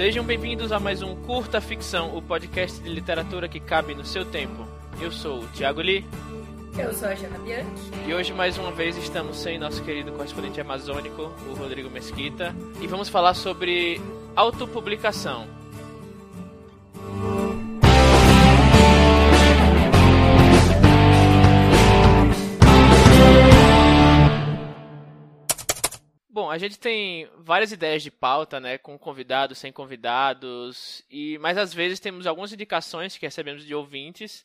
Sejam bem-vindos a mais um Curta Ficção, o podcast de literatura que cabe no seu tempo. Eu sou o Thiago Lee. Eu sou a Jana Bianchi. E hoje, mais uma vez, estamos sem nosso querido correspondente amazônico, o Rodrigo Mesquita, e vamos falar sobre autopublicação. A gente tem várias ideias de pauta, né, com convidados, sem convidados, e mas às vezes temos algumas indicações que recebemos de ouvintes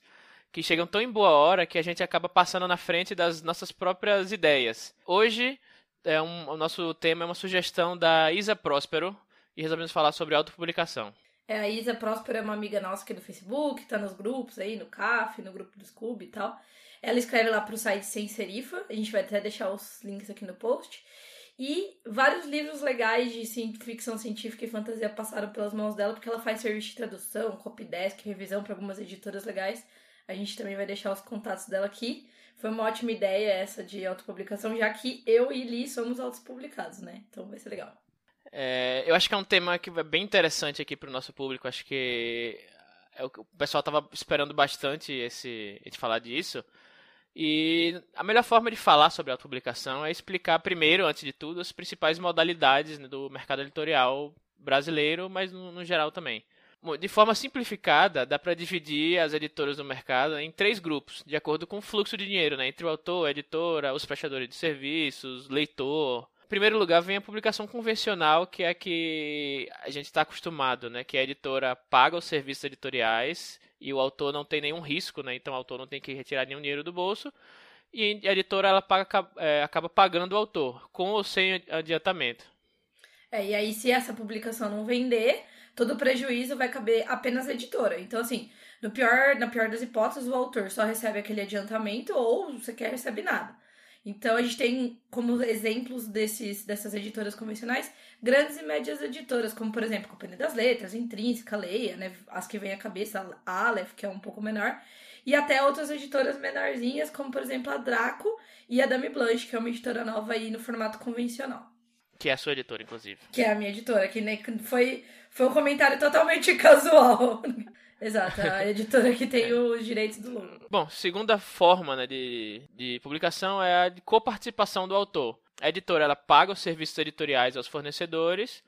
que chegam tão em boa hora que a gente acaba passando na frente das nossas próprias ideias. Hoje, é um, o nosso tema é uma sugestão da Isa Próspero e resolvemos falar sobre autopublicação. É, a Isa Próspero é uma amiga nossa aqui do Facebook, tá nos grupos aí, no CAF, no grupo do Scooby e tal. Ela escreve lá pro site Sem Serifa, a gente vai até deixar os links aqui no post. E vários livros legais de ficção científica e fantasia passaram pelas mãos dela, porque ela faz serviço de tradução, copydesk, revisão para algumas editoras legais. A gente também vai deixar os contatos dela aqui. Foi uma ótima ideia essa de autopublicação, já que eu e Li somos autopublicados, né? Então vai ser legal. É, eu acho que é um tema que é bem interessante aqui para o nosso público. Acho que é o, pessoal estava esperando bastante esse, a gente falar disso. E a melhor forma de falar sobre a autopublicação é explicar primeiro, antes de tudo, as principais modalidades né, do mercado editorial brasileiro, mas no, no geral também. De forma simplificada, dá para dividir as editoras do mercado em três grupos, de acordo com o fluxo de dinheiro, né, entre o autor, a editora, os prestadores de serviços, leitor. Em primeiro lugar, vem a publicação convencional, que é a que a gente está acostumado, né, que a editora paga os serviços editoriais e o autor não tem nenhum risco, né? Então o autor não tem que retirar nenhum dinheiro do bolso. E a editora ela paga, é, acaba pagando o autor, com ou sem adiantamento. É, e aí se essa publicação não vender, todo o prejuízo vai caber apenas à editora. Então, assim, no pior, na pior das hipóteses, o autor só recebe aquele adiantamento ou você quer recebe nada. Então a gente tem como exemplos desses, dessas editoras convencionais grandes e médias editoras, como por exemplo Companhia das Letras, Intrínseca, Leia, né, as que vem à cabeça, a Aleph, que é um pouco menor, e até outras editoras menorzinhas, como por exemplo a Draco e a Dame Blanche, que é uma editora nova aí no formato convencional. Que é a sua editora, inclusive. Que é a minha editora, que foi, foi um comentário totalmente casual. Exato, a editora que tem os direitos do lucro. Bom, segunda forma né, de, de publicação é a de coparticipação do autor. A editora ela paga os serviços editoriais aos fornecedores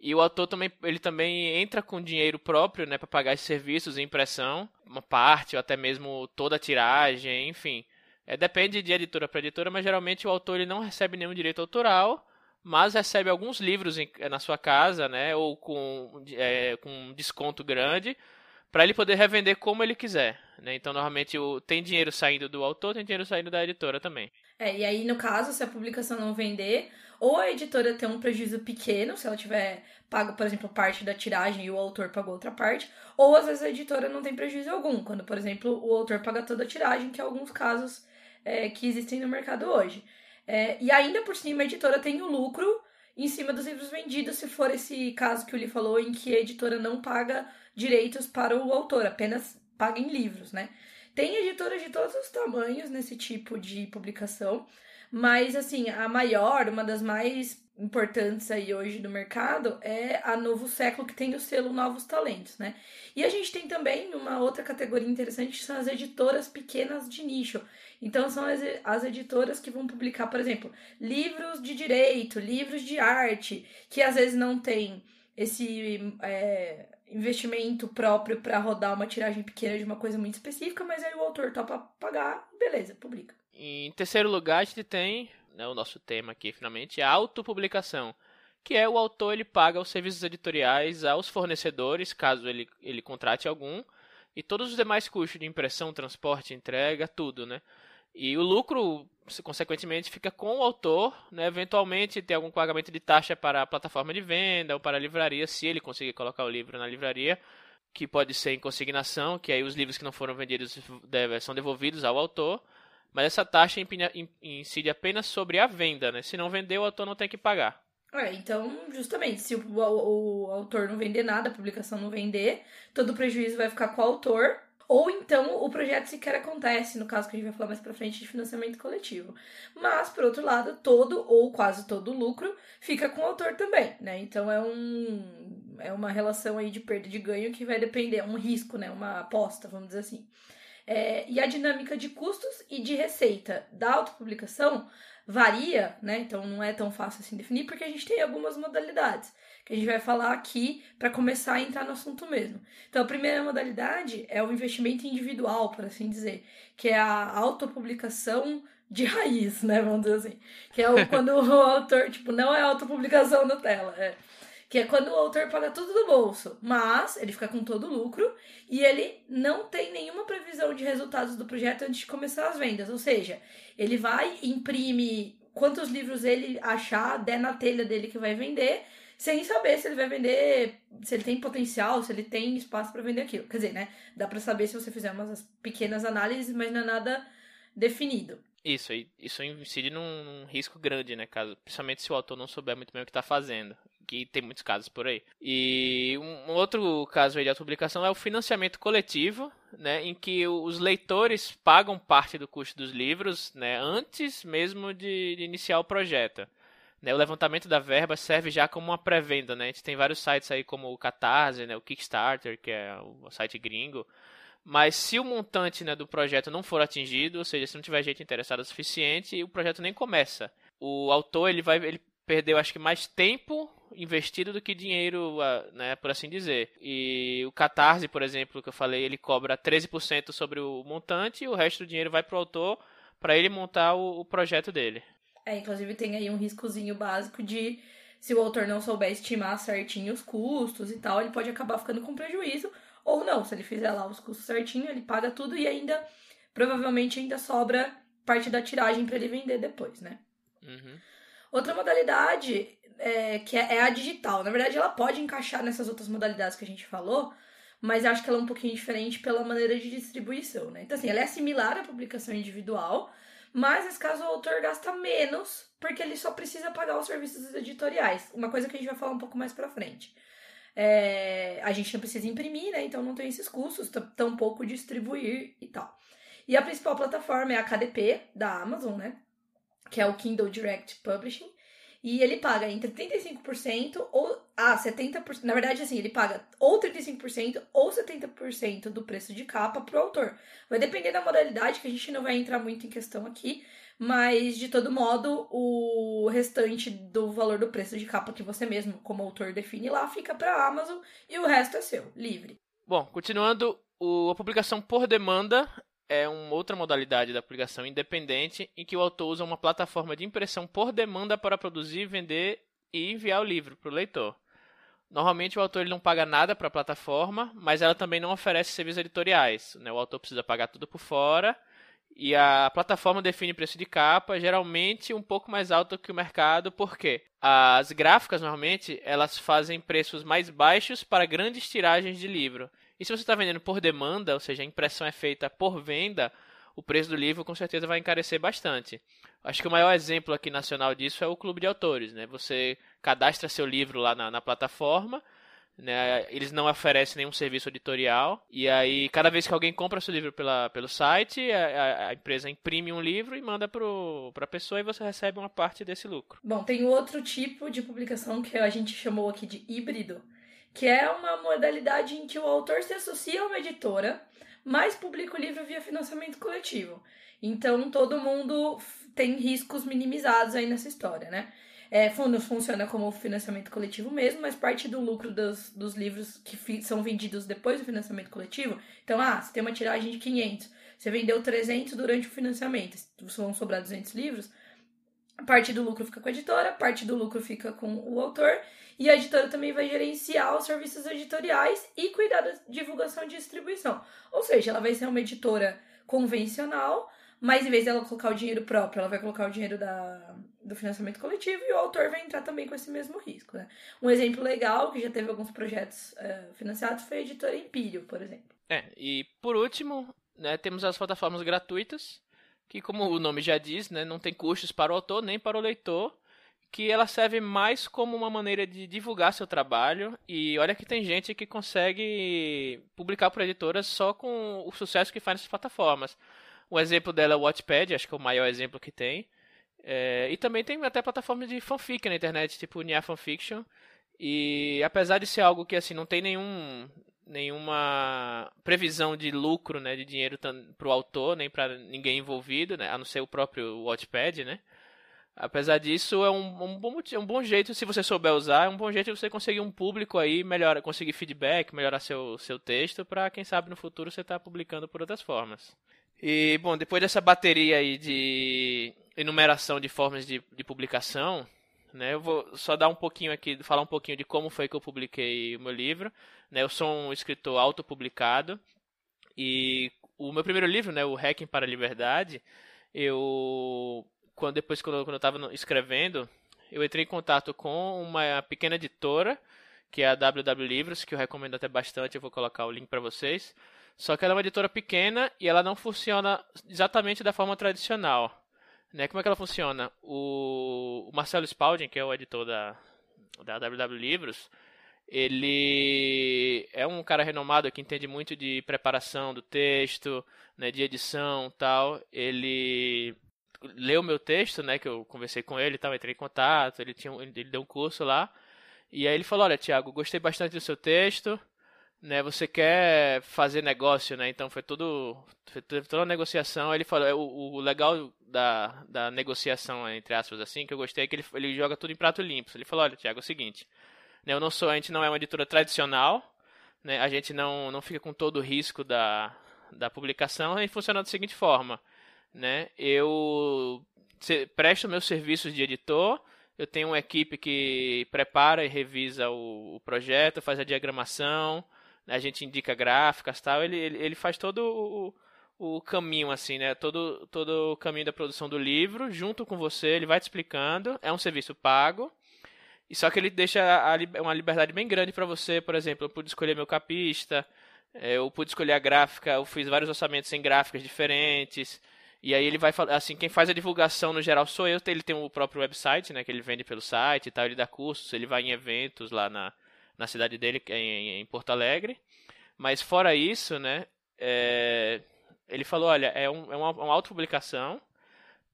e o autor também ele também entra com dinheiro próprio né, para pagar esses serviços e impressão, uma parte ou até mesmo toda a tiragem, enfim. É, depende de editora para editora, mas geralmente o autor ele não recebe nenhum direito autoral mas recebe alguns livros na sua casa, né, ou com, é, com um desconto grande, para ele poder revender como ele quiser. Né? Então, normalmente, o, tem dinheiro saindo do autor, tem dinheiro saindo da editora também. É, e aí, no caso, se a publicação não vender, ou a editora tem um prejuízo pequeno, se ela tiver pago, por exemplo, parte da tiragem e o autor pagou outra parte, ou às vezes a editora não tem prejuízo algum, quando, por exemplo, o autor paga toda a tiragem, que é alguns casos é, que existem no mercado hoje. É, e ainda por cima, a editora tem o lucro em cima dos livros vendidos, se for esse caso que o Lee falou, em que a editora não paga direitos para o autor, apenas paga em livros, né? Tem editoras de todos os tamanhos nesse tipo de publicação, mas assim, a maior, uma das mais importantes aí hoje do mercado é a Novo Século, que tem o selo Novos Talentos, né? E a gente tem também uma outra categoria interessante, que são as editoras pequenas de nicho. Então, são as, as editoras que vão publicar, por exemplo, livros de direito, livros de arte, que às vezes não tem esse é, investimento próprio para rodar uma tiragem pequena de uma coisa muito específica, mas aí o autor topa pagar, beleza, publica. Em terceiro lugar, a gente tem né, o nosso tema aqui, finalmente, a autopublicação, que é o autor ele paga os serviços editoriais aos fornecedores, caso ele, ele contrate algum, e todos os demais custos de impressão, transporte, entrega, tudo, né? E o lucro, consequentemente, fica com o autor, né? eventualmente tem algum pagamento de taxa para a plataforma de venda ou para a livraria, se ele conseguir colocar o livro na livraria, que pode ser em consignação, que aí os livros que não foram vendidos são devolvidos ao autor, mas essa taxa incide apenas sobre a venda, né? Se não vender, o autor não tem que pagar. É, então, justamente, se o, o, o autor não vender nada, a publicação não vender, todo o prejuízo vai ficar com o autor, ou então o projeto sequer acontece, no caso que a gente vai falar mais pra frente de financiamento coletivo. Mas, por outro lado, todo ou quase todo o lucro fica com o autor também, né? Então é um é uma relação aí de perda de ganho que vai depender, é um risco, né? Uma aposta, vamos dizer assim. É, e a dinâmica de custos e de receita da autopublicação varia, né? Então não é tão fácil assim definir, porque a gente tem algumas modalidades que a gente vai falar aqui para começar a entrar no assunto mesmo. Então a primeira modalidade é o investimento individual, por assim dizer, que é a autopublicação de raiz, né? Vamos dizer assim. Que é o, quando o autor, tipo, não é autopublicação na tela, é que é quando o autor paga tudo do bolso, mas ele fica com todo o lucro e ele não tem nenhuma previsão de resultados do projeto antes de começar as vendas. Ou seja, ele vai, imprime quantos livros ele achar, der na telha dele que vai vender, sem saber se ele vai vender, se ele tem potencial, se ele tem espaço para vender aquilo. Quer dizer, né? Dá para saber se você fizer umas pequenas análises, mas não é nada definido. Isso, isso incide num, num risco grande, né? Caso, principalmente se o autor não souber muito bem o que está fazendo que tem muitos casos por aí. E um outro caso aí de autopublicação é o financiamento coletivo, né, em que os leitores pagam parte do custo dos livros né, antes mesmo de, de iniciar o projeto. Né, o levantamento da verba serve já como uma pré-venda. Né? A gente tem vários sites aí como o Catarse, né, o Kickstarter, que é o site gringo. Mas se o montante né, do projeto não for atingido, ou seja, se não tiver gente interessada o suficiente, o projeto nem começa. O autor ele vai, ele perdeu acho que mais tempo investido do que dinheiro, ah, né, por assim dizer. E o Catarse, por exemplo, que eu falei, ele cobra 13% sobre o montante e o resto do dinheiro vai para o autor para ele montar o, o, projeto dele. É, inclusive tem aí um riscozinho básico de se o autor não souber estimar certinho os custos e tal, ele pode acabar ficando com prejuízo ou não, se ele fizer lá os custos certinho, ele paga tudo e ainda provavelmente ainda sobra parte da tiragem para ele vender depois, né? Uhum. Outra modalidade é, que é, é, a digital. Na verdade, ela pode encaixar nessas outras modalidades que a gente falou, mas acho que ela é um pouquinho diferente pela maneira de distribuição, né? Então, assim, ela é similar à publicação individual, mas nesse caso o autor gasta menos, porque ele só precisa pagar os serviços editoriais. Uma coisa que a gente vai falar um pouco mais pra frente. É, a gente não precisa imprimir, né? Então não tem esses custos, tampouco distribuir e tal. E a principal plataforma é a KDP da Amazon, né? Que é o Kindle Direct Publishing. E ele paga entre 35% ou. Ah, 70%. Na verdade, assim, ele paga ou 35% ou 70% do preço de capa pro autor. Vai depender da modalidade, que a gente não vai entrar muito em questão aqui. Mas, de todo modo, o restante do valor do preço de capa que você mesmo, como autor, define lá, fica pra Amazon e o resto é seu, livre. Bom, continuando, o, a publicação por demanda é uma outra modalidade da publicação independente em que o autor usa uma plataforma de impressão por demanda para produzir, vender e enviar o livro para o leitor. Normalmente o autor ele não paga nada para a plataforma, mas ela também não oferece serviços editoriais. Né? O autor precisa pagar tudo por fora e a plataforma define preço de capa, geralmente um pouco mais alto que o mercado, porque as gráficas normalmente elas fazem preços mais baixos para grandes tiragens de livro. E se você está vendendo por demanda, ou seja, a impressão é feita por venda, o preço do livro com certeza vai encarecer bastante. Acho que o maior exemplo aqui nacional disso é o Clube de Autores. Né? Você cadastra seu livro lá na, na plataforma, né? eles não oferecem nenhum serviço editorial, e aí cada vez que alguém compra seu livro pela, pelo site, a, a empresa imprime um livro e manda para a pessoa e você recebe uma parte desse lucro. Bom, tem outro tipo de publicação que a gente chamou aqui de híbrido, que é uma modalidade em que o autor se associa a uma editora, mas publica o livro via financiamento coletivo. Então todo mundo tem riscos minimizados aí nessa história, né? É, funciona como financiamento coletivo mesmo, mas parte do lucro dos, dos livros que são vendidos depois do financiamento coletivo. Então, ah, você tem uma tiragem de 500, você vendeu 300 durante o financiamento, vão sobrar 200 livros, parte do lucro fica com a editora, parte do lucro fica com o autor, e a editora também vai gerenciar os serviços editoriais e cuidar da divulgação e distribuição. Ou seja, ela vai ser uma editora convencional, mas em vez dela colocar o dinheiro próprio, ela vai colocar o dinheiro da, do financiamento coletivo e o autor vai entrar também com esse mesmo risco. Né? Um exemplo legal, que já teve alguns projetos uh, financiados, foi a editora Empírio, por exemplo. É, e por último, né, temos as plataformas gratuitas, que como o nome já diz, né, não tem custos para o autor nem para o leitor, que ela serve mais como uma maneira de divulgar seu trabalho. E olha que tem gente que consegue publicar por editoras só com o sucesso que faz nessas plataformas. Um exemplo dela é o Wattpad, acho que é o maior exemplo que tem. É, e também tem até plataformas de fanfic na internet, tipo Nia Fanfiction. E apesar de ser algo que assim não tem nenhum nenhuma previsão de lucro, né, de dinheiro para o autor, nem para ninguém envolvido, né, a não ser o próprio Watchpad, né. Apesar disso, é um, um, bom, um bom jeito, se você souber usar, é um bom jeito de você conseguir um público aí, melhor, conseguir feedback, melhorar seu, seu texto, para quem sabe no futuro você estar tá publicando por outras formas. E, bom, depois dessa bateria aí de enumeração de formas de, de publicação, né, eu vou só dar um pouquinho aqui, falar um pouquinho de como foi que eu publiquei o meu livro. Né, eu sou um escritor autopublicado e o meu primeiro livro, né, o Hacking para a Liberdade, eu quando depois quando, quando eu estava escrevendo, eu entrei em contato com uma pequena editora, que é a WW Livros, que eu recomendo até bastante, eu vou colocar o link para vocês. Só que ela é uma editora pequena e ela não funciona exatamente da forma tradicional. Né? Como é que ela funciona? O, o Marcelo Spalding, que é o editor da, da WW Livros, ele é um cara renomado que entende muito de preparação do texto, né, de edição tal. Ele leu meu texto, né, que eu conversei com ele, tal, entrei em contato, ele tinha ele deu um curso lá. E aí ele falou: "Olha, Thiago, gostei bastante do seu texto, né, você quer fazer negócio, né? Então foi tudo foi toda uma negociação. Ele falou, é, o, o legal da, da negociação entre aspas assim, que eu gostei é que ele, ele joga tudo em prato limpo. Ele falou, olha, Thiago, é o seguinte, né, eu não sou, a gente não é uma editora tradicional, né? A gente não não fica com todo o risco da da publicação, e funciona da seguinte forma, né? Eu presto meus serviços de editor, eu tenho uma equipe que prepara e revisa o, o projeto, faz a diagramação, a gente indica gráficas tal, ele, ele, ele faz todo o, o caminho, assim, né? Todo, todo o caminho da produção do livro, junto com você, ele vai te explicando. É um serviço pago. E só que ele deixa a, uma liberdade bem grande para você, por exemplo, eu pude escolher meu capista, é, eu pude escolher a gráfica, eu fiz vários orçamentos em gráficas diferentes. E aí ele vai falar, assim, quem faz a divulgação no geral sou eu, ele tem o próprio website, né, que ele vende pelo site e tal, ele dá cursos, ele vai em eventos lá na, na cidade dele, é em, em Porto Alegre. Mas fora isso, né, é, ele falou, olha, é, um, é uma, uma autopublicação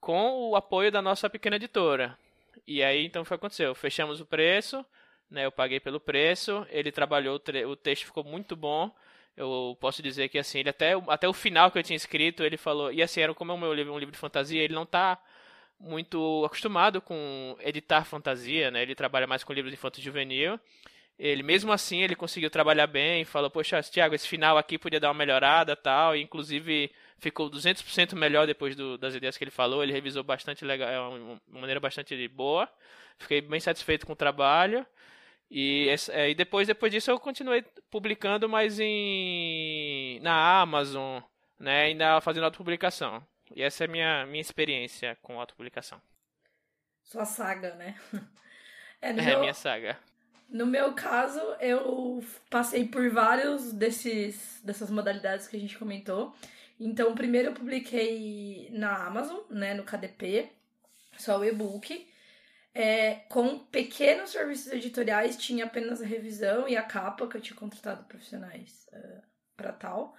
com o apoio da nossa pequena editora. E aí, então, foi o que aconteceu. Fechamos o preço, né, eu paguei pelo preço, ele trabalhou, o texto ficou muito bom. Eu posso dizer que, assim, ele até, até o final que eu tinha escrito, ele falou... E, assim, era como é meu livro, um livro de fantasia, ele não está muito acostumado com editar fantasia, né? Ele trabalha mais com livros infanto juvenil. Ele, mesmo assim, ele conseguiu trabalhar bem, falou, poxa, Thiago, esse final aqui podia dar uma melhorada tal, e inclusive ficou 200% melhor depois do, das ideias que ele falou, ele revisou bastante legal, é uma maneira bastante boa, fiquei bem satisfeito com o trabalho, e, é, e depois, depois disso eu continuei publicando, mas em, na Amazon, né, ainda fazendo autopublicação. E essa é a minha, minha experiência com autopublicação. Sua saga, né? É, é meu... minha saga. No meu caso, eu passei por vários desses dessas modalidades que a gente comentou. Então, primeiro eu publiquei na Amazon, né, no KDP, só o e-book. É, com pequenos serviços editoriais, tinha apenas a revisão e a capa, que eu tinha contratado profissionais uh, é, para tal.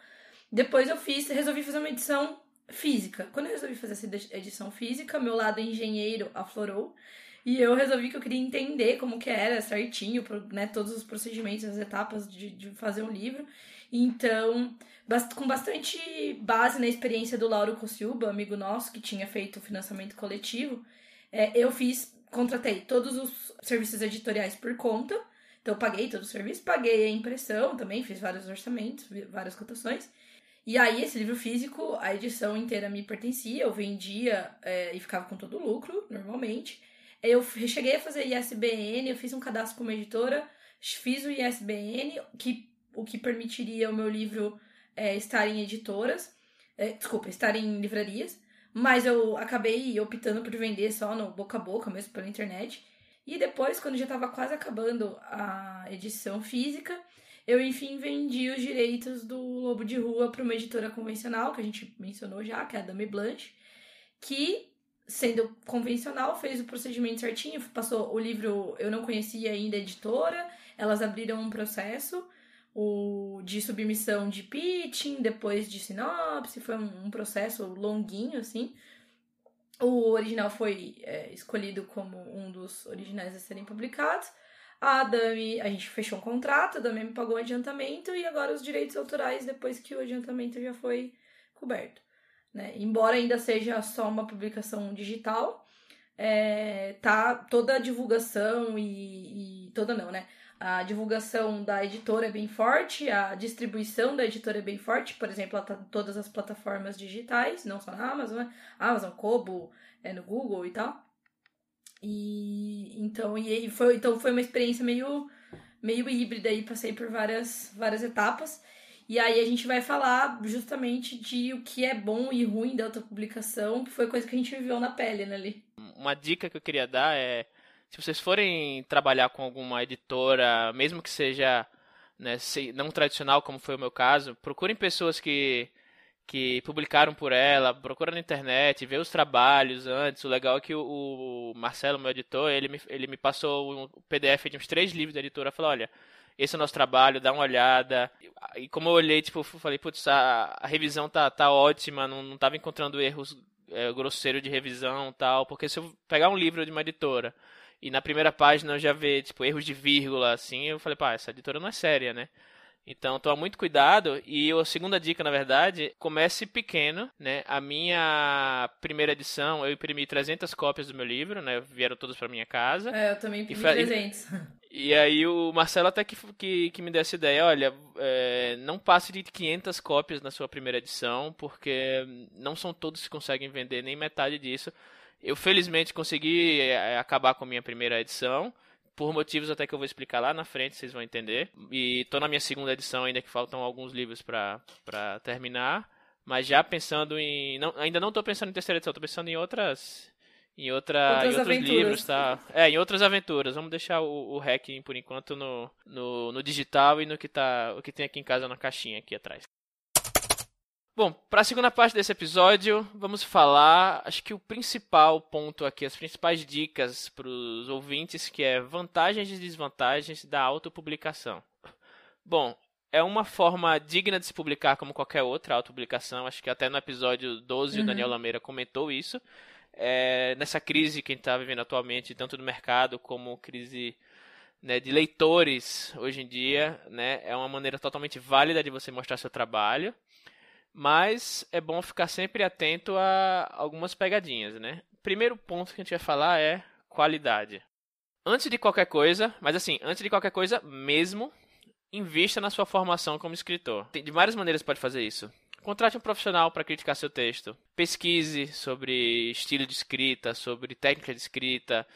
Depois eu fiz, resolvi fazer uma edição física. Quando eu resolvi fazer essa edição física, meu lado engenheiro aflorou. E eu resolvi que eu queria entender como que era certinho, né, todos os procedimentos, as etapas de, de fazer um livro. Então, com bastante base na experiência do Lauro Cossilba, amigo nosso, que tinha feito o financiamento coletivo, é, eu fiz, contratei todos os serviços editoriais por conta. Então, eu paguei todo o serviço, paguei a impressão também, fiz vários orçamentos, várias cotações. E aí, esse livro físico, a edição inteira me pertencia, eu vendia é, e ficava com todo o lucro, normalmente. Eu cheguei a fazer ISBN, eu fiz um cadastro como editora, fiz o ISBN, que, o que permitiria o meu livro é, estar em editoras, é, desculpa, estar em livrarias, mas eu acabei optando por vender só no boca a boca, mesmo pela internet. E depois, quando já estava quase acabando a edição física, eu enfim vendi os direitos do Lobo de Rua para uma editora convencional, que a gente mencionou já, que é a Dame Blanche, que sendo convencional, fez o procedimento certinho, passou o livro, eu não conhecia ainda a editora, elas abriram um processo o, de submissão de pitching, depois de sinopse, foi um, um processo longuinho, assim. O original foi é, escolhido como um dos originais a serem publicados. A Dami, a gente fechou um contrato, a Dami me pagou um adiantamento e agora os direitos autorais depois que o adiantamento já foi coberto. Né? Embora ainda seja só uma publicação digital, é, tá toda a divulgação e, e, toda não, né? A divulgação da editora é bem forte, a distribuição da editora é bem forte, por exemplo, ela tá em todas as plataformas digitais, não só na Amazon, né? Amazon, Kobo, é no Google e tal. E então, e, foi, então foi uma experiência meio, meio híbrida aí, passei por várias, várias etapas. E aí a gente vai falar justamente de o que é bom e ruim da autopublicação, que foi coisa que a gente viveu na pele, né, ali. Uma dica que eu queria dar é, se vocês forem trabalhar com alguma editora, mesmo que seja né, não tradicional, como foi o meu caso, procurem pessoas que que publicaram por ela, procura na internet, vê os trabalhos antes. O legal é que o, Marcelo, meu editor, ele me, ele me passou um PDF de uns três livros da editora, falou, olha, esse é o nosso trabalho, dá uma olhada. E como eu olhei, tipo, falei, putz, a, a revisão tá, tá ótima, não, não tava encontrando erros é, grosseiros de revisão tal, porque se eu pegar um livro de uma editora e na primeira página eu já ver, tipo, erros de vírgula, assim, eu falei, pá, essa editora não é séria, né? Então, toma muito cuidado. E a segunda dica, na verdade, comece pequeno, né? A minha primeira edição, eu imprimi 300 cópias do meu livro, né? Vieram todas para minha casa. É, eu também imprimi 300. E, e aí o Marcelo até que, que, que me deu essa ideia, olha, é, não passe de 500 cópias na sua primeira edição, porque não são todos que conseguem vender nem metade disso. Eu felizmente consegui é, acabar com a minha primeira edição por motivos até que eu vou explicar lá na frente, vocês vão entender. E tô na minha segunda edição ainda que faltam alguns livros para terminar, mas já pensando em não, ainda não tô pensando em terceira edição, tô pensando em outras em, outra, em outros livros, tá? É, em outras aventuras. Vamos deixar o, o hacking por enquanto no, no, no digital e no que tá o que tem aqui em casa na caixinha aqui atrás. Bom, para a segunda parte desse episódio, vamos falar, acho que o principal ponto aqui, as principais dicas para os ouvintes, que é vantagens e desvantagens da autopublicação. Bom, é uma forma digna de se publicar como qualquer outra autopublicação, acho que até no episódio 12 uhum. o Daniel Lameira comentou isso. É, nessa crise que a gente está vivendo atualmente, tanto no mercado como crise né, de leitores hoje em dia, né, é uma maneira totalmente válida de você mostrar seu trabalho mas é bom ficar sempre atento a algumas pegadinhas, né? Primeiro ponto que a gente vai falar é qualidade. Antes de qualquer coisa, mas assim, antes de qualquer coisa mesmo, invista na sua formação como escritor. De várias maneiras pode fazer isso. Contrate um profissional para criticar seu texto. Pesquise sobre estilo de escrita, sobre técnica de escrita.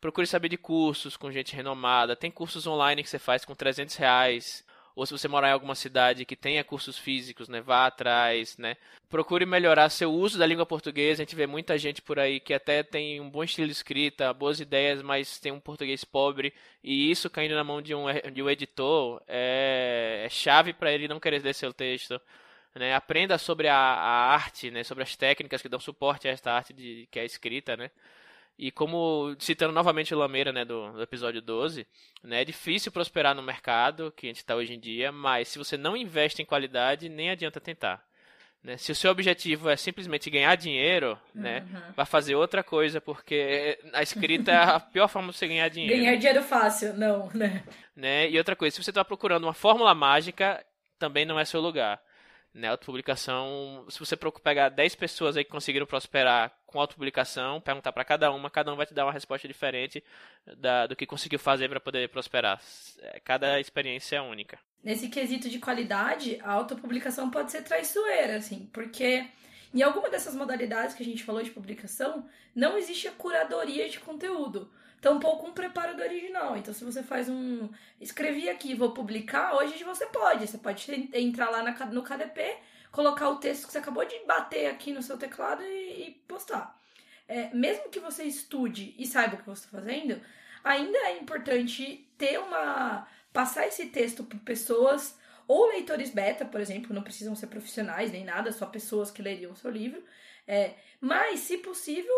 Procure saber de cursos com gente renomada. Tem cursos online que você faz com 300 reais ou se você morar em alguma cidade que tenha cursos físicos, né, vá atrás, né? Procure melhorar seu uso da língua portuguesa. A gente vê muita gente por aí que até tem um bom estilo de escrita, boas ideias, mas tem um português pobre e isso caindo na mão de um, de um editor é, é chave para ele não querer ler seu texto. Né? Aprenda sobre a, a, arte, né? sobre as técnicas que dão suporte a esta arte de, que é escrita, né? E como, citando novamente o Lameira, né, do, do, episódio 12, né, é difícil prosperar no mercado que a gente está hoje em dia, mas se você não investe em qualidade, nem adianta tentar. Né? Se o seu objetivo é simplesmente ganhar dinheiro, né, uhum. né, vai fazer outra coisa, porque a escrita é a pior forma de você ganhar dinheiro. Ganhar dinheiro fácil, não, né? né? E outra coisa, se você está procurando uma fórmula mágica, também não é seu lugar né, autopublicação, se você pegar 10 pessoas aí que conseguiram prosperar com autopublicação, perguntar para cada uma, cada um vai te dar uma resposta diferente da, do que conseguiu fazer para poder prosperar. É, cada experiência é única. Nesse quesito de qualidade, a autopublicação pode ser traiçoeira, assim, porque em alguma dessas modalidades que a gente falou de publicação, não existe a curadoria de conteúdo tampouco um preparo do original. Então, se você faz um. Escrevi aqui, vou publicar, hoje você pode. Você pode entrar lá no KDP, colocar o texto que você acabou de bater aqui no seu teclado e, e postar. É, mesmo que você estude e saiba o que você está fazendo, ainda é importante ter uma. passar esse texto para pessoas. Ou leitores beta, por exemplo, não precisam ser profissionais nem nada, só pessoas que leriam o seu livro. É, mas, se possível,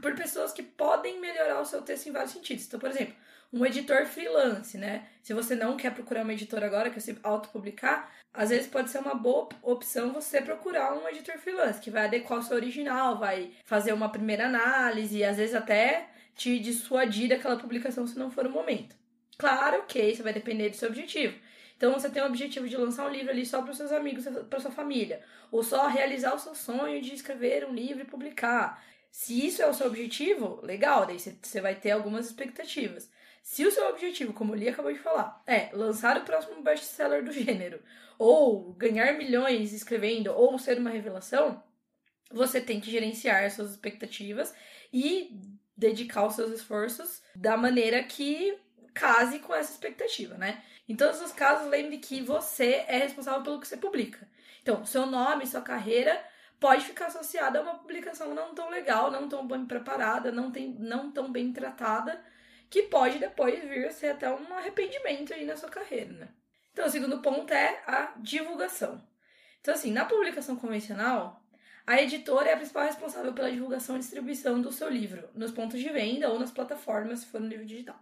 por pessoas que podem melhorar o seu texto em vários sentidos. Então, por exemplo, um editor freelance, né? Se você não quer procurar uma editora agora, quer se autopublicar, às vezes pode ser uma boa opção você procurar um editor freelance, que vai adequar o seu original, vai fazer uma primeira análise, e às vezes até te dissuadir daquela publicação se não for o momento. Claro que isso vai depender do seu objetivo. Então você tem o objetivo de lançar um livro ali só para os seus amigos, para sua família, ou só realizar o seu sonho de escrever um livro e publicar. Se isso é o seu objetivo, legal, daí você vai ter algumas expectativas. Se o seu objetivo, como o Lia acabou de falar, é lançar o próximo best-seller do gênero, ou ganhar milhões escrevendo, ou ser uma revelação, você tem que gerenciar suas expectativas e dedicar os seus esforços da maneira que case com essa expectativa, né? Em todos os casos, lembre que você é responsável pelo que você publica. Então, seu nome, sua carreira pode ficar associada a uma publicação não tão legal, não tão bem preparada, não, tem, não tão bem tratada, que pode depois vir a ser até um arrependimento aí na sua carreira, né? Então, o segundo ponto é a divulgação. Então, assim, na publicação convencional, a editora é a principal responsável pela divulgação e distribuição do seu livro, nos pontos de venda ou nas plataformas, se for no livro digital.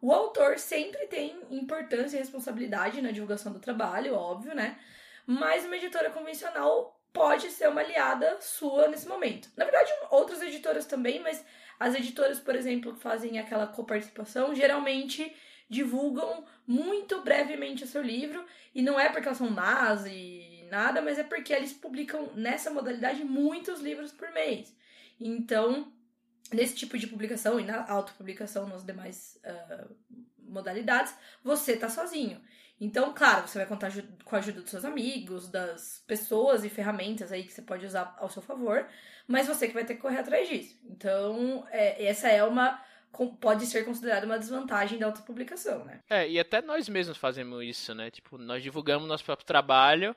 O autor sempre tem importância e responsabilidade na divulgação do trabalho, óbvio, né? Mas uma editora convencional pode ser uma aliada sua nesse momento. Na verdade, outras editoras também, mas as editoras, por exemplo, que fazem aquela coparticipação, geralmente divulgam muito brevemente o seu livro, e não é porque elas são más e nada, mas é porque eles publicam nessa modalidade muitos livros por mês. Então, nesse tipo de publicação e na autopublicação nas demais uh, modalidades, você tá sozinho. Então, claro, você vai contar com a ajuda dos seus amigos, das pessoas e ferramentas aí que você pode usar ao seu favor, mas você que vai ter que correr atrás disso. Então, é, essa é uma pode ser considerada uma desvantagem da autopublicação, né? É, e até nós mesmos fazemos isso, né? Tipo, nós divulgamos nosso próprio trabalho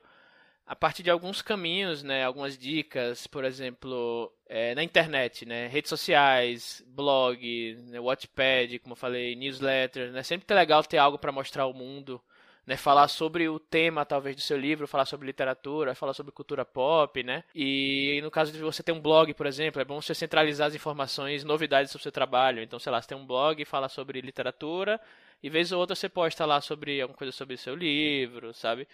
a partir de alguns caminhos, né? Algumas dicas, por exemplo, é, na internet, né? Redes sociais, blog, né? Wattpad, como eu falei, newsletter, né? Sempre é legal ter algo para mostrar ao mundo né, falar sobre o tema talvez do seu livro, falar sobre literatura, falar sobre cultura pop, né? E no caso de você ter um blog, por exemplo, é bom você centralizar as informações, novidades sobre o seu trabalho. Então, sei lá, você tem um blog, fala sobre literatura, e vez ou outra você posta lá sobre alguma coisa sobre seu livro, sabe?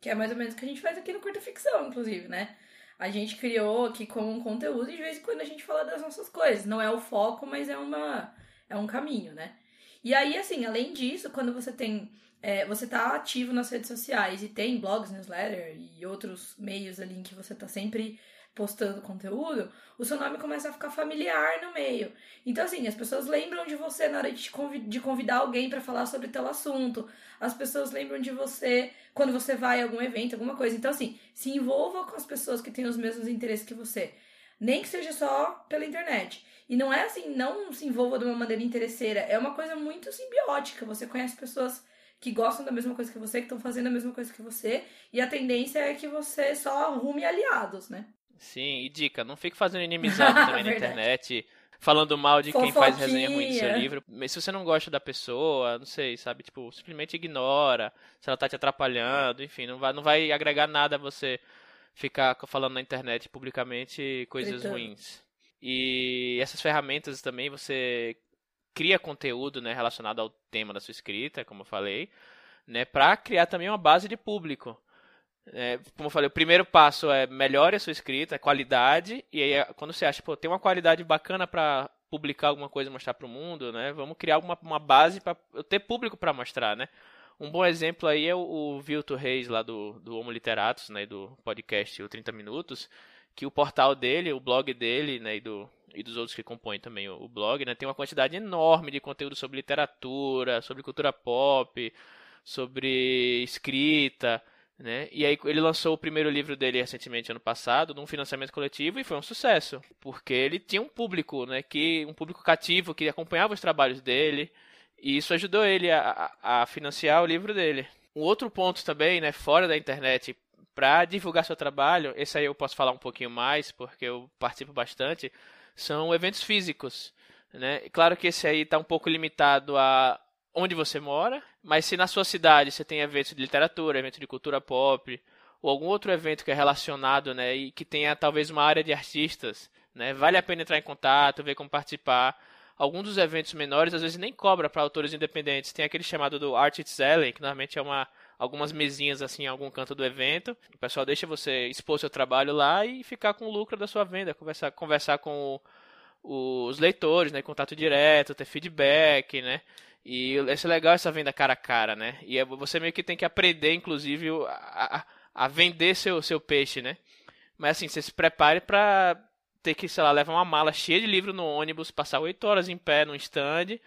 Que é mais ou menos o que a gente faz aqui no Curta Ficção, inclusive, né? A gente criou aqui como um conteúdo e de vez em quando a gente fala das nossas coisas. Não é o foco, mas é uma é um caminho, né? E aí, assim, além disso, quando você tem é, você tá ativo nas redes sociais e tem blogs, newsletter e outros meios ali em que você tá sempre postando conteúdo, o seu nome começa a ficar familiar no meio. Então, assim, as pessoas lembram de você na hora de convidar alguém para falar sobre tal assunto. As pessoas lembram de você quando você vai a algum evento, alguma coisa. Então, assim, se envolva com as pessoas que têm os mesmos interesses que você. Nem que seja só pela internet. E não é assim, não se envolva de uma maneira interesseira. É uma coisa muito simbiótica. Você conhece pessoas que gostam da mesma coisa que você, que estão fazendo a mesma coisa que você, e a tendência é que você só arrume aliados, né? Sim, e dica, não fique fazendo inimizade também na internet, falando mal de quem faz resenha ruim do seu livro. Mas se você não gosta da pessoa, não sei, sabe, tipo, simplesmente ignora, se ela tá te atrapalhando, enfim, não vai, não vai agregar nada a você ficar falando na internet publicamente coisas ruins. E essas ferramentas também você cria conteúdo né, relacionado ao tema da sua escrita, como eu falei, né, para criar também uma base de público. É, como eu falei, o primeiro passo é melhore a sua escrita, qualidade, e aí quando você acha, pô, tem uma qualidade bacana para publicar alguma coisa e mostrar para o mundo, né? Vamos criar uma, uma base para eu ter público para mostrar, né? Um bom exemplo aí é o, o Vilto Reis, lá do, do Homo Literatus, né, do podcast O 30 Minutos, que o portal dele, o blog dele, né, e, do, e dos outros que compõem também o, o blog, né, tem uma quantidade enorme de conteúdo sobre literatura, sobre cultura pop, sobre escrita, né? E aí ele lançou o primeiro livro dele recentemente ano passado, num financiamento coletivo e foi um sucesso, porque ele tinha um público, né, que um público cativo que acompanhava os trabalhos dele, e isso ajudou ele a, a financiar o livro dele. Um outro ponto também, né, fora da internet, para divulgar seu trabalho, esse aí eu posso falar um pouquinho mais, porque eu participo bastante, são eventos físicos. Né? Claro que esse aí está um pouco limitado a onde você mora, mas se na sua cidade você tem eventos de literatura, eventos de cultura pop, ou algum outro evento que é relacionado né, e que tenha talvez uma área de artistas, né, vale a pena entrar em contato, ver como participar. Alguns dos eventos menores às vezes nem cobra para autores independentes. Tem aquele chamado do Art Selling, que normalmente é uma algumas mesinhas assim em algum canto do evento. O pessoal deixa você expor seu trabalho lá e ficar com o lucro da sua venda, conversar, conversar com o, os leitores, né, contato direto, ter feedback, né? E esse é legal essa venda cara a cara, né? E é, você meio que tem que aprender, inclusive, a, a, vender seu, seu peixe, né? Mas assim, você se prepare para ter que, sei lá, levar uma mala cheia de livro no ônibus, passar oito horas em pé no stand,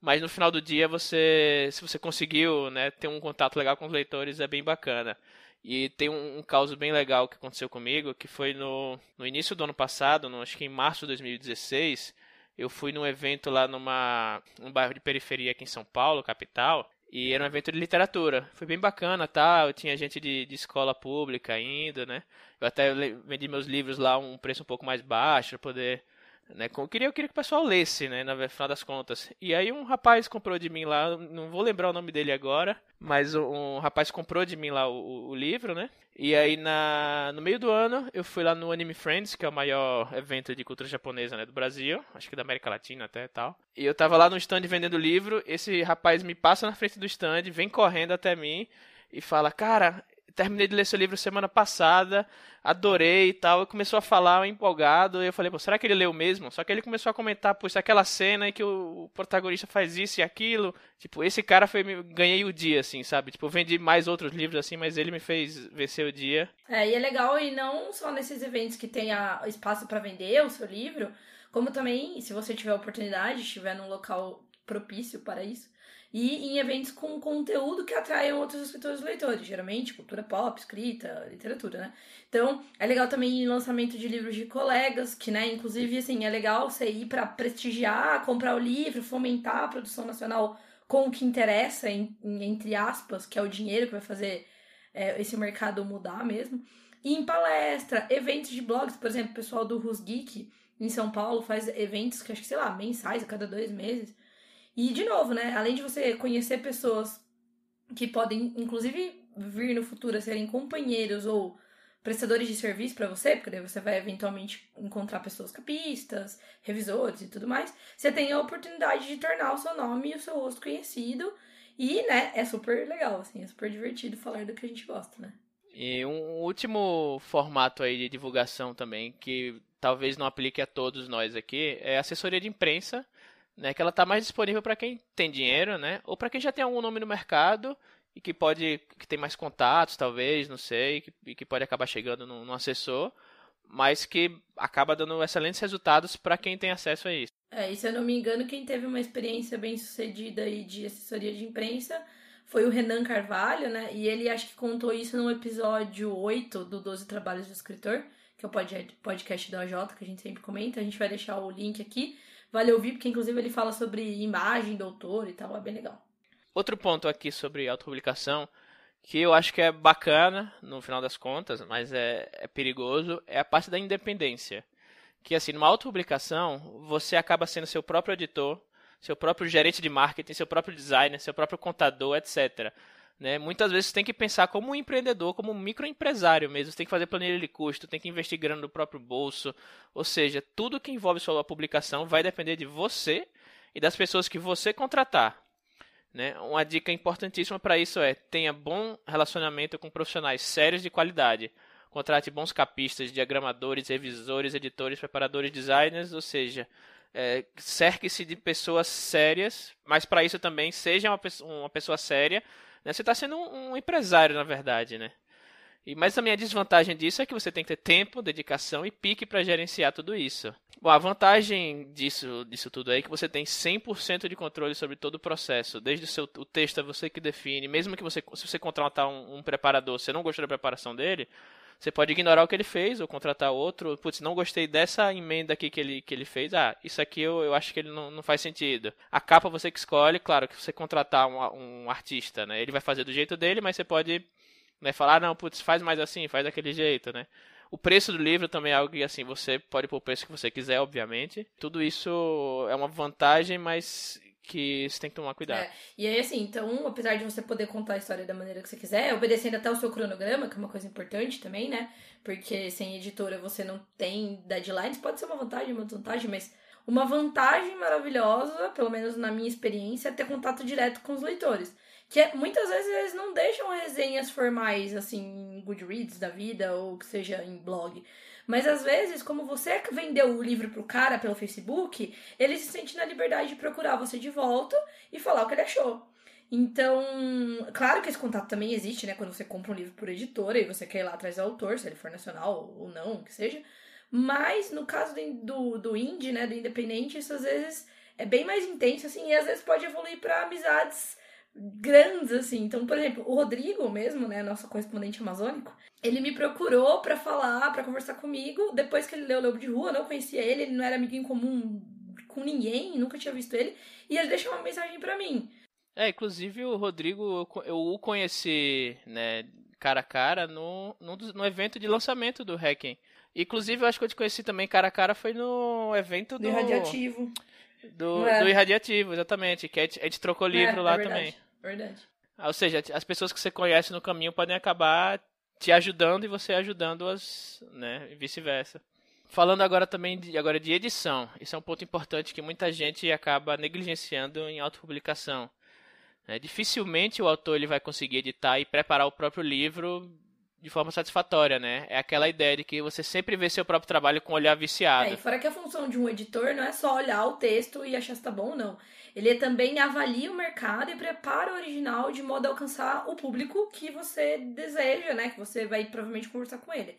mas no final do dia você, se você conseguiu, né, ter um contato legal com os leitores, é bem bacana. E tem um, um caso bem legal que aconteceu comigo, que foi no, no início do ano passado, no, acho que em março de 2016, eu fui num evento lá numa um bairro de periferia aqui em São Paulo, capital, e era um evento de literatura. Foi bem bacana, tá? Eu tinha gente de, de escola pública indo, né? Eu até vendi meus livros lá a um preço um pouco mais baixo para poder né? Eu queria, eu queria que o pessoal lesse, né, no final das contas. E aí um rapaz comprou de mim lá, não vou lembrar o nome dele agora, mas um rapaz comprou de mim lá o, o livro, né? E aí na, no meio do ano eu fui lá no Anime Friends, que é o maior evento de cultura japonesa né, do Brasil, acho que da América Latina até e tal. E eu tava lá no stand vendendo livro, esse rapaz me passa na frente do stand, vem correndo até mim e fala: Cara, terminei de ler seu livro semana passada, adorei e tal, e começou a falar empolgado, e eu falei, pô, será que ele leu mesmo? Só que ele começou a comentar, pô, isso é aquela cena em que o protagonista faz isso e aquilo, tipo, esse cara foi, ganhei o dia, assim, sabe? Tipo, vendi mais outros livros, assim, mas ele me fez vencer o dia. É, e é legal, e não só nesses eventos que tem espaço para vender o seu livro, como também, se você tiver oportunidade, estiver num local propício para isso, e em eventos com conteúdo que atraiam outros escritores e leitores, geralmente cultura pop, escrita, literatura, né? Então, é legal também lançamento de livros de colegas, que, né, inclusive, assim, é legal você ir para prestigiar, comprar o livro, fomentar a produção nacional com o que interessa, em, em, entre aspas, que é o dinheiro que vai fazer é, esse mercado mudar mesmo. E em palestra, eventos de blogs, por exemplo, o pessoal do Rus Geek em São Paulo faz eventos que acho que, sei lá, mensais a cada dois meses. E, de novo, né? Além de você conhecer pessoas que podem, inclusive, vir no futuro a serem companheiros ou prestadores de serviço para você, porque daí você vai eventualmente encontrar pessoas capistas, revisores e tudo mais, você tem a oportunidade de tornar o seu nome e o seu rosto conhecido. E, né, é super legal, assim, é super divertido falar do que a gente gosta, né? E um último formato aí de divulgação também, que talvez não aplique a todos nós aqui, é assessoria de imprensa né, que ela está mais disponível para quem tem dinheiro, né, ou para quem já tem algum nome no mercado e que pode, que tem mais contatos, talvez, não sei, que, e que pode acabar chegando no, no assessor, mas que acaba dando excelentes resultados para quem tem acesso a isso. É, e se eu não me engano, quem teve uma experiência bem sucedida aí de assessoria de imprensa foi o Renan Carvalho, né? E ele acho que contou isso no episódio 8 do 12 Trabalhos do Escritor, que é o podcast da OJ, que a gente sempre comenta. A gente vai deixar o link aqui vale ouvir, porque inclusive ele fala sobre imagem do autor e tal, é bem legal. Outro ponto aqui sobre autopublicação, que eu acho que é bacana, no final das contas, mas é, é perigoso, é a parte da independência. Que assim, numa autopublicação, você acaba sendo seu próprio editor, seu próprio gerente de marketing, seu próprio designer, seu próprio contador, etc. Né? Muitas vezes você tem que pensar como um empreendedor, como um microempresário mesmo. Você tem que fazer planilha de custo, tem que investir grana no próprio bolso. Ou seja, tudo que envolve sua publicação vai depender de você e das pessoas que você contratar. Né? Uma dica importantíssima para isso é tenha bom relacionamento com profissionais sérios de qualidade. Contrate bons capistas, diagramadores, revisores, editores, preparadores, designers, ou seja, é, cerque-se de pessoas sérias, mas para isso também seja uma, uma pessoa séria né? Você está sendo um, um, empresário, na verdade, né? E, mas a desvantagem disso é que você tem que ter tempo, dedicação e pique para gerenciar tudo isso. Bom, a vantagem disso, disso tudo aí é que você tem 100% de controle sobre todo o processo. Desde o, seu, o texto é você que define. Mesmo que você, se você contratar um, um preparador, você não gostou da preparação dele, você pode ignorar o que ele fez ou contratar outro. Putz, não gostei dessa emenda aqui que ele, que ele fez. Ah, isso aqui eu, eu acho que ele não, não faz sentido. A capa você que escolhe, claro, que você contratar um, um artista, né? Ele vai fazer do jeito dele, mas você pode né, falar, ah, não, putz, faz mais assim, faz daquele jeito, né? O preço do livro também é algo que, assim, você pode pôr o preço que você quiser, obviamente. Tudo isso é uma vantagem, mas que você tem que tomar cuidado. É. E aí, assim, então, apesar de você poder contar a história da maneira que você quiser, obedecendo até o seu cronograma, que é uma coisa importante também, né? Porque sem editora você não tem deadlines, pode ser uma vantagem, uma desvantagem, mas uma vantagem maravilhosa, pelo menos na minha experiência, é ter contato direto com os leitores. que é, muitas vezes eles não deixam resenhas formais, assim, em Goodreads da vida, ou que seja em blog. Mas às vezes, como você vendeu o livro pro cara pelo Facebook, ele se sente na liberdade de procurar você de volta e falar o que ele achou. Então, claro que esse contato também existe, né? Quando você compra um livro por editora e você quer ir lá atrás do autor, se ele for nacional ou não, que seja. Mas no caso do, do indie, né? Do independente, isso às vezes é bem mais intenso, assim, e às vezes pode evoluir para amizades grandes, assim. Então, por exemplo, o Rodrigo mesmo, né? Nosso correspondente amazônico, ele me procurou para falar, para conversar comigo. Depois que ele leu o Lobo de Rua, eu não conhecia ele, ele não era amigo em comum com ninguém, nunca tinha visto ele. E ele deixou uma mensagem para mim. É, inclusive o Rodrigo, eu o conheci, né, cara a cara no, no, no evento de lançamento do Hacking. Inclusive, eu acho que eu te conheci também cara a cara foi no evento do... Do Irradiativo. Do, é. do Irradiativo, exatamente, que a gente, a gente trocou livro é, lá é também. Verdade. Ou seja, as pessoas que você conhece no caminho podem acabar te ajudando e você ajudando-as, né, e vice-versa. Falando agora também de, agora de edição, isso é um ponto importante que muita gente acaba negligenciando em autopublicação. É, dificilmente o autor ele vai conseguir editar e preparar o próprio livro de forma satisfatória, né? É aquela ideia de que você sempre vê seu próprio trabalho com o olhar viciado. É, e fora que a função de um editor não é só olhar o texto e achar se tá bom ou não. Ele também avalia o mercado e prepara o original de modo a alcançar o público que você deseja, né? Que você vai provavelmente conversar com ele.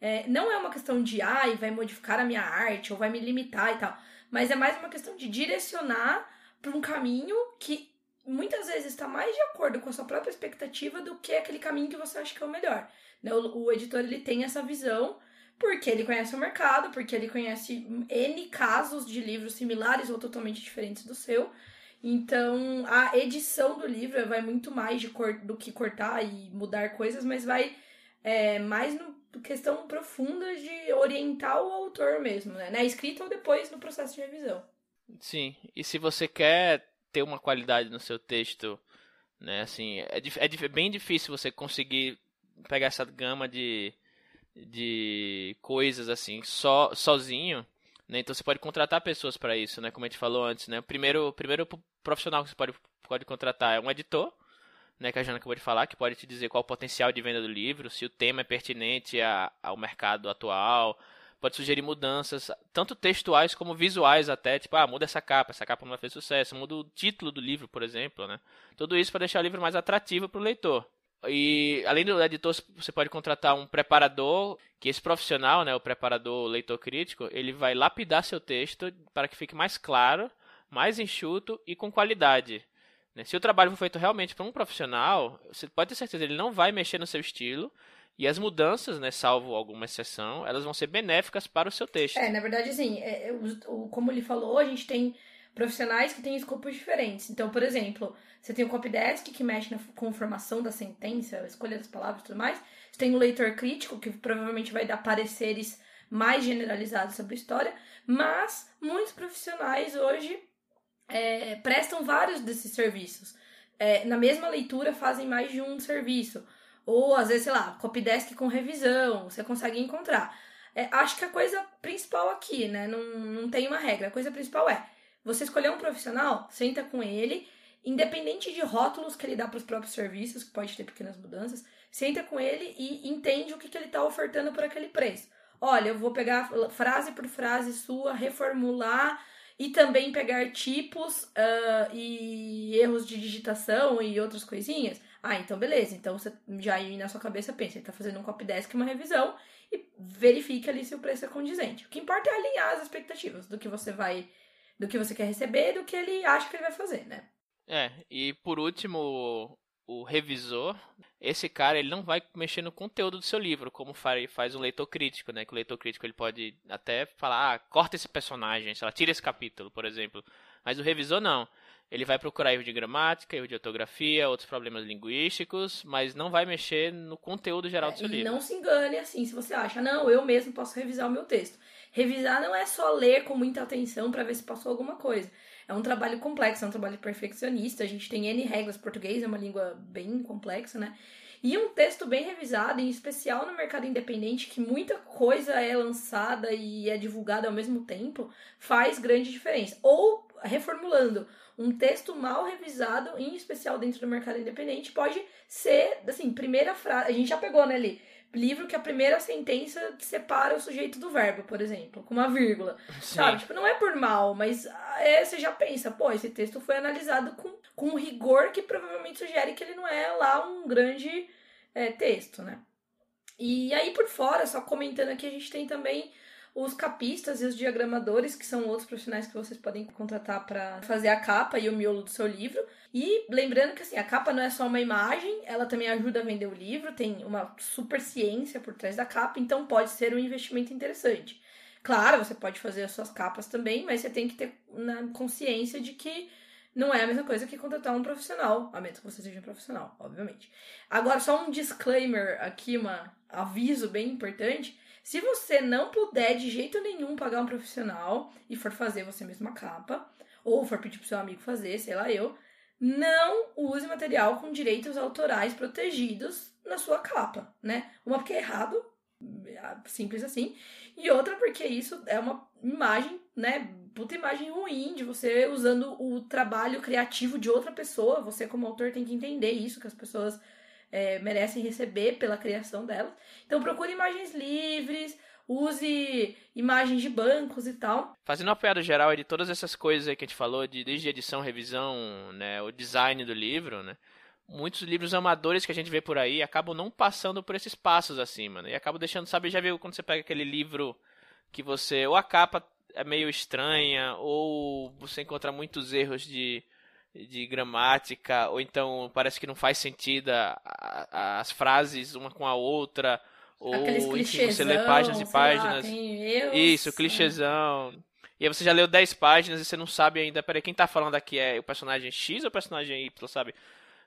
É, não é uma questão de, ai, ah, vai modificar a minha arte ou vai me limitar e tal. Mas é mais uma questão de direcionar para um caminho que muitas vezes está mais de acordo com a sua própria expectativa do que aquele caminho que você acha que é o melhor. Né? O, o editor ele tem essa visão porque ele conhece o mercado, porque ele conhece N casos de livros similares ou totalmente diferentes do seu. Então, a edição do livro vai muito mais de cor, do que cortar e mudar coisas, mas vai é, mais no questão profunda de orientar o autor mesmo, né? Na escrita ou depois no processo de revisão. Sim, e se você quer ter uma qualidade no seu texto, né, assim, é, é bem difícil você conseguir pegar essa gama de, de coisas assim só sozinho, né? Então você pode contratar pessoas para isso, né? Como a gente falou antes, né? O primeiro, primeiro profissional que você pode, pode contratar é um editor, né? Que a Jana acabou de falar, que pode te dizer qual o potencial de venda do livro, se o tema é pertinente a, ao mercado atual, pode sugerir mudanças, tanto textuais como visuais até, tipo, ah, muda essa capa, essa capa não vai fazer sucesso, muda o título do livro, por exemplo, né? Tudo isso para deixar o livro mais atrativo para o leitor. E além do editor, você pode contratar um preparador, que esse profissional, né, o preparador leitor crítico, ele vai lapidar seu texto para que fique mais claro, mais enxuto e com qualidade. Né? Se o trabalho for feito realmente por um profissional, você pode ter certeza, ele não vai mexer no seu estilo, e as mudanças, né, salvo alguma exceção, elas vão ser benéficas para o seu texto. É, na verdade, assim, é, é como ele falou, a gente tem profissionais que têm escopos diferentes. Então, por exemplo, você tem o copydesk que mexe na, com formação da sentença, a escolha das palavras e tudo mais. Você tem o leitor crítico, que provavelmente vai dar pareceres mais generalizados sobre a história. Mas muitos profissionais hoje é, prestam vários desses serviços. É, na mesma leitura fazem mais de um serviço. Ou às vezes, sei lá, copydesk com revisão, você consegue encontrar. É, acho que a coisa principal aqui, né? Não, não tem uma regra. A coisa principal é você escolher um profissional, senta com ele, independente de rótulos que ele dá para os próprios serviços, que pode ter pequenas mudanças, senta com ele e entende o que, que ele está ofertando por aquele preço. Olha, eu vou pegar frase por frase sua, reformular e também pegar tipos uh, e erros de digitação e outras coisinhas. Ah, então beleza. Então você já aí na sua cabeça pensa, ele está fazendo um copy desk, uma revisão e verifique ali se o preço é condizente. O que importa é alinhar as expectativas do que você vai do que você quer receber, do que ele acha que ele vai fazer, né? É, e por último, o revisor, esse cara ele não vai mexer no conteúdo do seu livro, como faz o leitor crítico, né? Que o leitor crítico ele pode até falar, ah, corta esse personagem, sei lá, tira esse capítulo, por exemplo. Mas o revisor não. Ele vai procurar erro de gramática, erro de ortografia, outros problemas linguísticos, mas não vai mexer no conteúdo geral é, do seu e livro. Não se engane assim, se você acha, não, eu mesmo posso revisar o meu texto. Revisar não é só ler com muita atenção para ver se passou alguma coisa. É um trabalho complexo, é um trabalho perfeccionista. A gente tem N regras. Português é uma língua bem complexa, né? E um texto bem revisado, em especial no mercado independente, que muita coisa é lançada e é divulgada ao mesmo tempo, faz grande diferença. Ou reformulando, um texto mal revisado, em especial dentro do mercado independente, pode ser, assim, primeira frase. A gente já pegou, né, ali? Livro que a primeira sentença separa o sujeito do verbo, por exemplo, com uma vírgula. Sim. Sabe? Tipo, não é por mal, mas é, você já pensa, pô, esse texto foi analisado com, com um rigor que provavelmente sugere que ele não é lá um grande é, texto, né? E aí, por fora, só comentando aqui, a gente tem também os capistas e os diagramadores, que são outros profissionais que vocês podem contratar para fazer a capa e o miolo do seu livro. E lembrando que assim, a capa não é só uma imagem, ela também ajuda a vender o livro, tem uma super ciência por trás da capa, então pode ser um investimento interessante. Claro, você pode fazer as suas capas também, mas você tem que ter na consciência de que não é a mesma coisa que contratar um profissional, a menos que você seja um profissional, obviamente. Agora, só um disclaimer aqui, um aviso bem importante. Se você não puder de jeito nenhum pagar um profissional e for fazer você mesmo a capa, ou for pedir pro seu amigo fazer, sei lá eu, não use material com direitos autorais protegidos na sua capa, né? Uma porque é errado, simples assim, e outra porque isso é uma imagem, né? Puta imagem ruim de você usando o trabalho criativo de outra pessoa. Você, como autor, tem que entender isso, que as pessoas é, merecem receber pela criação delas. Então procure imagens livres, use imagens de bancos e tal. Fazendo uma piada geral de todas essas coisas que a gente falou, de, desde edição, revisão, né, o design do livro, né? Muitos livros amadores que a gente vê por aí acabam não passando por esses passos acima, né? E acabam deixando, sabe, já viu quando você pega aquele livro que você, ou a capa é meio estranha, ou você encontra muitos erros de, de gramática, ou então parece que não faz sentido a, a, as frases uma com a outra, ou enfim, você lê páginas e páginas. Lá, Isso, clichêzão. E aí você já leu 10 páginas e você não sabe ainda, peraí, quem tá falando aqui é o personagem X ou o personagem Y, sabe?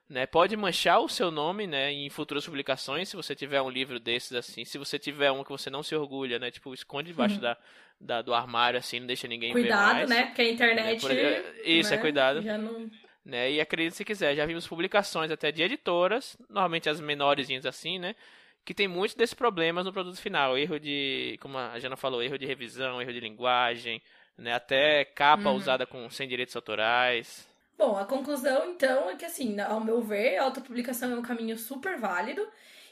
Né, pode manchar o seu nome, né, em futuras publicações, se você tiver um livro desses assim, se você tiver um que você não se orgulha, né, tipo, esconde debaixo uhum. da, da, do armário assim, não deixa ninguém cuidado, ver mais. Cuidado, né, porque a internet... Né, por, isso, é né, é cuidado. Já não... Né, e acredite se quiser, já vimos publicações até de editoras, normalmente as menorzinhas assim, né, que tem muitos desses problemas no produto final, erro de, como a Jana falou, erro de revisão, erro de linguagem, né, até capa uhum. usada com sem direitos autorais. Bom, a conclusão então é que assim, ao meu ver, a autopublicação é um caminho super válido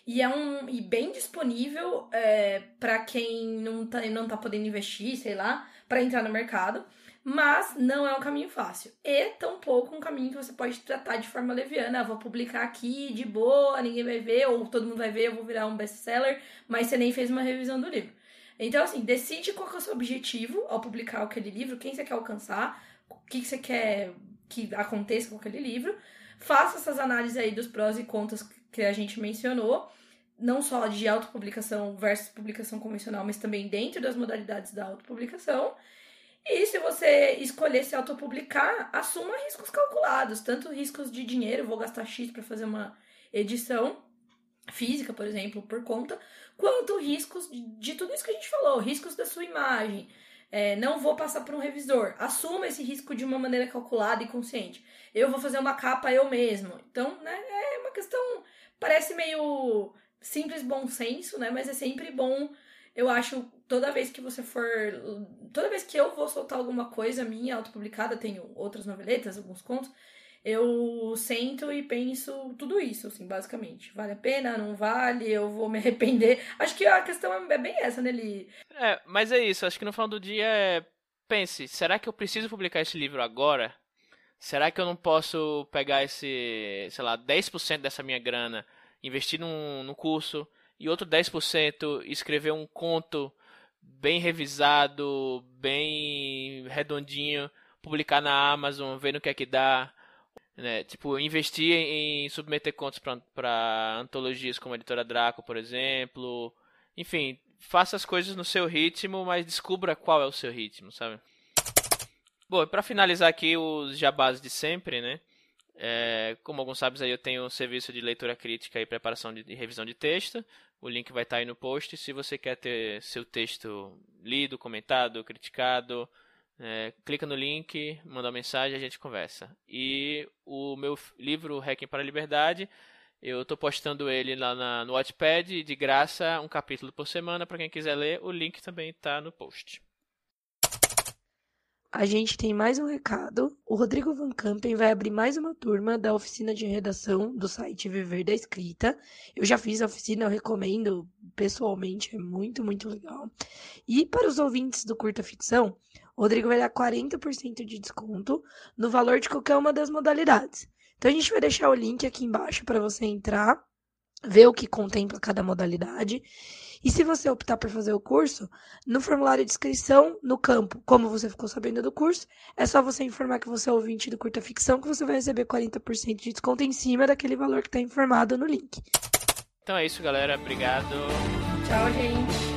e é um e bem disponível é, para quem não tá, não tá podendo investir, sei lá, para entrar no mercado, mas não é um caminho fácil. E tampouco um caminho que você pode tratar de forma leviana. Ah, vou publicar aqui de boa, ninguém vai ver, ou todo mundo vai ver, eu vou virar um best-seller, mas você nem fez uma revisão do livro. Então, assim, decide qual é o seu objetivo ao publicar aquele livro, quem você quer alcançar, o que você quer que aconteça com aquele livro. Faça essas análises aí dos prós e contras que a gente mencionou, não só de autopublicação versus publicação convencional, mas também dentro das modalidades da autopublicação. E se você escolher se autopublicar, assuma riscos calculados, tanto riscos de dinheiro, vou gastar X para fazer uma edição física, por exemplo, por conta, quanto riscos de, de tudo isso que a gente falou, riscos da sua imagem, é, não vou passar por um revisor. Assuma esse risco de uma maneira calculada e consciente. Eu vou fazer uma capa eu mesmo. Então, né, é uma questão. Parece meio simples, bom senso, né? Mas é sempre bom. Eu acho, toda vez que você for. Toda vez que eu vou soltar alguma coisa minha autopublicada, tenho outras noveletas, alguns contos eu sento e penso tudo isso, assim, basicamente. Vale a pena? Não vale? Eu vou me arrepender? Acho que a questão é bem essa, né, Li? É, mas é isso. Acho que no final do dia é. Pense, será que eu preciso publicar esse livro agora? Será que eu não posso pegar esse, sei lá, 10% dessa minha grana, investir num, num curso e outro 10% escrever um conto bem revisado, bem redondinho, publicar na Amazon, ver no que é que dá? Né? Tipo, investir em submeter contos para antologias como a Editora Draco, por exemplo. Enfim, faça as coisas no seu ritmo, mas descubra qual é o seu ritmo, sabe? Bom, para finalizar aqui os jabás de sempre, né? É, como alguns sabem, aí eu tenho um serviço de leitura crítica e preparação de, de revisão de texto. O link vai estar aí no post. Se você quer ter seu texto lido, comentado, criticado, é, clica no link, manda uma mensagem, a gente conversa. E o meu livro Hacking para a Liberdade, eu estou postando ele lá na, no Wattpad, de graça, um capítulo por semana para quem quiser ler. O link também está no post. a gente tem mais um recado. O Rodrigo Van Campen vai abrir mais uma turma da oficina de redação do site Viver da Escrita. Eu já fiz a oficina, eu recomendo pessoalmente, é muito, muito legal. E para os ouvintes do Curta Ficção, Rodrigo vai dar 40% de desconto no valor de qualquer uma das modalidades. Então a gente vai deixar o link aqui embaixo para você entrar, ver o que contempla cada modalidade e se você optar por fazer o curso, no formulário de inscrição, no campo, como você ficou sabendo do curso, é só você informar que você é ouvinte do Curta Ficção que você vai receber 40% de desconto em cima daquele valor que está informado no link. Então é isso, galera. Obrigado. Tchau, gente.